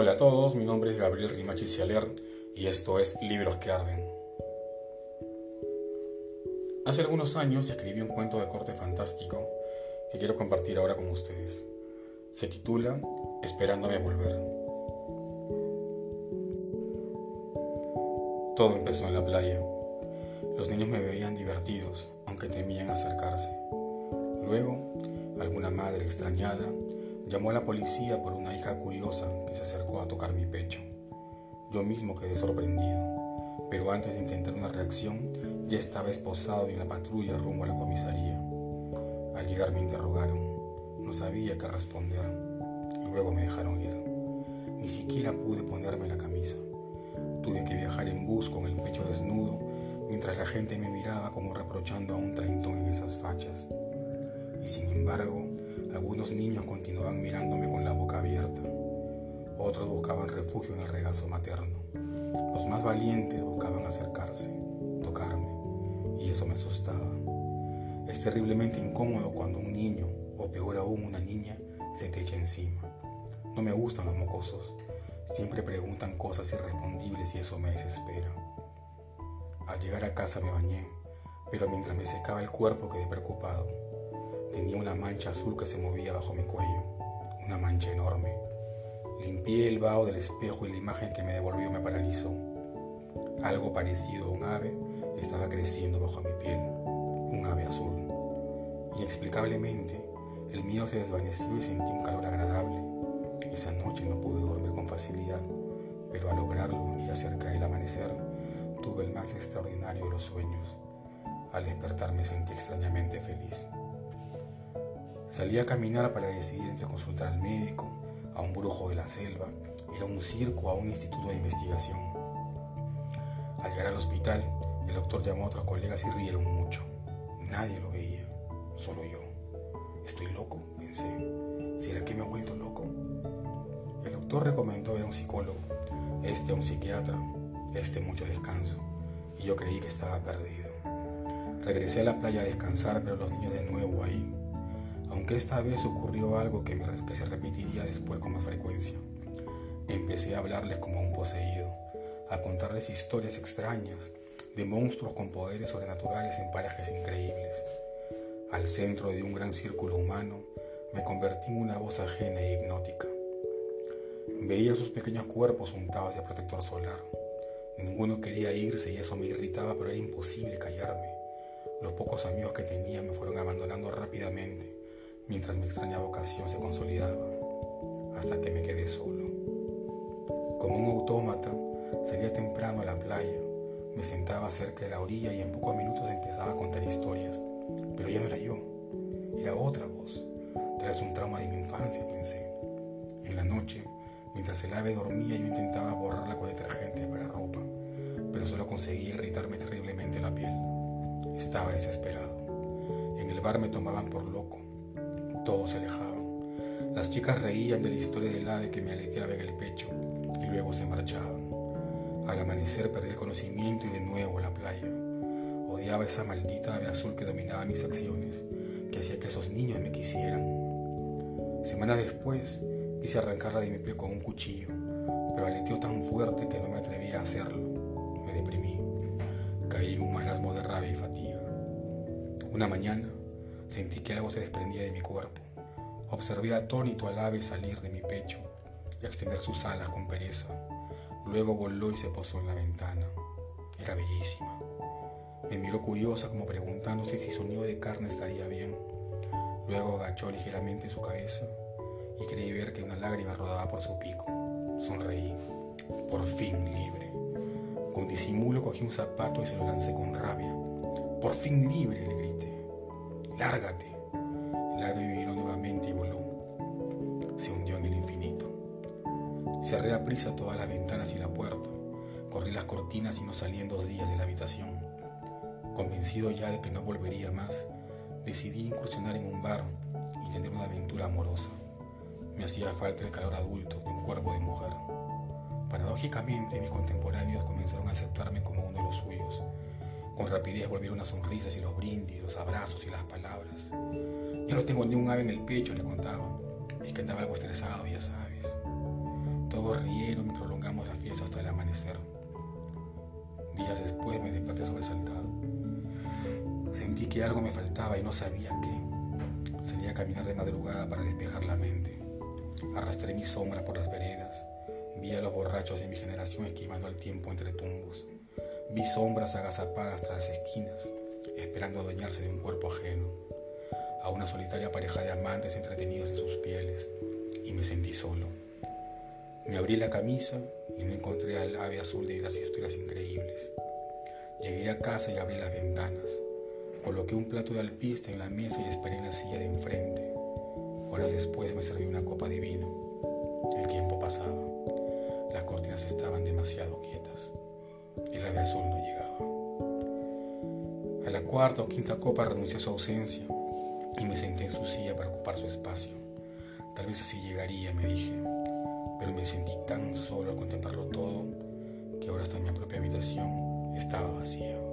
Hola a todos, mi nombre es Gabriel Rimachi Cialer y esto es Libros que Arden. Hace algunos años escribí un cuento de corte fantástico que quiero compartir ahora con ustedes. Se titula Esperándome a volver. Todo empezó en la playa. Los niños me veían divertidos, aunque temían acercarse. Luego, alguna madre extrañada Llamó a la policía por una hija curiosa que se acercó a tocar mi pecho. Yo mismo quedé sorprendido, pero antes de intentar una reacción, ya estaba esposado en la patrulla rumbo a la comisaría. Al llegar me interrogaron. No sabía qué responder. Luego me dejaron ir. Ni siquiera pude ponerme la camisa. Tuve que viajar en bus con el pecho desnudo mientras la gente me miraba como reprochando a un treintón en esas fachas. Y sin embargo, algunos niños continuaban mirándome con la boca abierta. Otros buscaban refugio en el regazo materno. Los más valientes buscaban acercarse, tocarme, y eso me asustaba. Es terriblemente incómodo cuando un niño, o peor aún una niña, se te echa encima. No me gustan los mocosos. Siempre preguntan cosas irrespondibles y eso me desespera. Al llegar a casa me bañé, pero mientras me secaba el cuerpo quedé preocupado. Tenía una mancha azul que se movía bajo mi cuello, una mancha enorme. Limpié el vaho del espejo y la imagen que me devolvió me paralizó. Algo parecido a un ave estaba creciendo bajo mi piel, un ave azul. Inexplicablemente, el miedo se desvaneció y sentí un calor agradable. Esa noche no pude dormir con facilidad, pero al lograrlo y acerca del amanecer, tuve el más extraordinario de los sueños. Al despertar me sentí extrañamente feliz. Salí a caminar para decidir entre consultar al médico, a un brujo de la selva, ir a un circo o a un instituto de investigación. Al llegar al hospital, el doctor llamó a otros colegas y rieron mucho. Nadie lo veía, solo yo. Estoy loco, pensé. ¿Será que me he vuelto loco? El doctor recomendó ver a un psicólogo, este a un psiquiatra, este mucho descanso, y yo creí que estaba perdido. Regresé a la playa a descansar, pero los niños de nuevo ahí, aunque esta vez ocurrió algo que, se repetiría después con más frecuencia. Empecé a hablarles como un poseído, a contarles historias extrañas de monstruos con poderes sobrenaturales en parajes increíbles. Al centro de un gran círculo humano, me convertí en una voz ajena e hipnótica. Veía sus pequeños cuerpos untados de protector solar. Ninguno quería irse y eso me irritaba, pero era imposible callarme. Los pocos amigos que tenía me fueron abandonando rápidamente mientras mi extraña vocación se consolidaba, hasta que me quedé solo. Como un autómata, salía temprano a la playa, me sentaba cerca de la orilla y en pocos minutos empezaba a contar historias. Pero ya no era yo, era otra voz. Tras un trauma de mi infancia, pensé. En la noche, mientras el ave dormía, yo intentaba borrarla con detergente para ropa, pero solo conseguía irritarme terriblemente la piel. Estaba desesperado. En el bar me tomaban por loco todos se alejaban. Las chicas reían de la historia del ave que me aleteaba en el pecho y luego se marchaban. Al amanecer perdí el conocimiento y de nuevo la playa. Odiaba esa maldita ave azul que dominaba mis acciones, que hacía que esos niños me quisieran. Semanas después quise arrancarla de mi pie con un cuchillo, pero aleteó tan fuerte que no me atrevía a hacerlo. Me deprimí. Caí en un marasmo de rabia y fatiga. Una mañana Sentí que algo se desprendía de mi cuerpo. Observé atónito al ave salir de mi pecho y extender sus alas con pereza. Luego voló y se posó en la ventana. Era bellísima. Me miró curiosa como preguntándose si su nido de carne estaría bien. Luego agachó ligeramente su cabeza y creí ver que una lágrima rodaba por su pico. Sonreí. Por fin libre. Con disimulo cogí un zapato y se lo lancé con rabia. Por fin libre, le grité. Lárgate. El ave vivió nuevamente y voló. Se hundió en el infinito. Cerré a prisa todas las ventanas y la puerta. Corrí las cortinas y no salí en dos días de la habitación. Convencido ya de que no volvería más, decidí incursionar en un bar y tener una aventura amorosa. Me hacía falta el calor adulto de un cuerpo de mujer. Paradójicamente, mis contemporáneos comenzaron a aceptarme como uno de los suyos rapidez volvieron las sonrisas y los brindis, los abrazos y las palabras. Yo no tengo ni un ave en el pecho, le contaba. Es que andaba algo estresado, ya sabes. Todos rieron y prolongamos la fiesta hasta el amanecer. Días después me desperté sobresaltado. Sentí que algo me faltaba y no sabía qué. Salí a caminar de madrugada para despejar la mente. Arrastré mi sombra por las veredas. Vi a los borrachos de mi generación esquivando el tiempo entre tumbos. Vi sombras agazapadas tras las esquinas, esperando adueñarse de un cuerpo ajeno. A una solitaria pareja de amantes entretenidos en sus pieles. Y me sentí solo. Me abrí la camisa y no encontré al ave azul de las historias increíbles. Llegué a casa y abrí las ventanas. Coloqué un plato de alpiste en la mesa y esperé en la silla de enfrente. Horas después me serví una copa de vino. El tiempo pasaba. Las cortinas estaban demasiado quietas. El ave no llegaba. A la cuarta o quinta copa renunció a su ausencia y me senté en su silla para ocupar su espacio. Tal vez así llegaría, me dije pero me sentí tan solo al contemplarlo todo que ahora hasta mi propia habitación estaba vacía.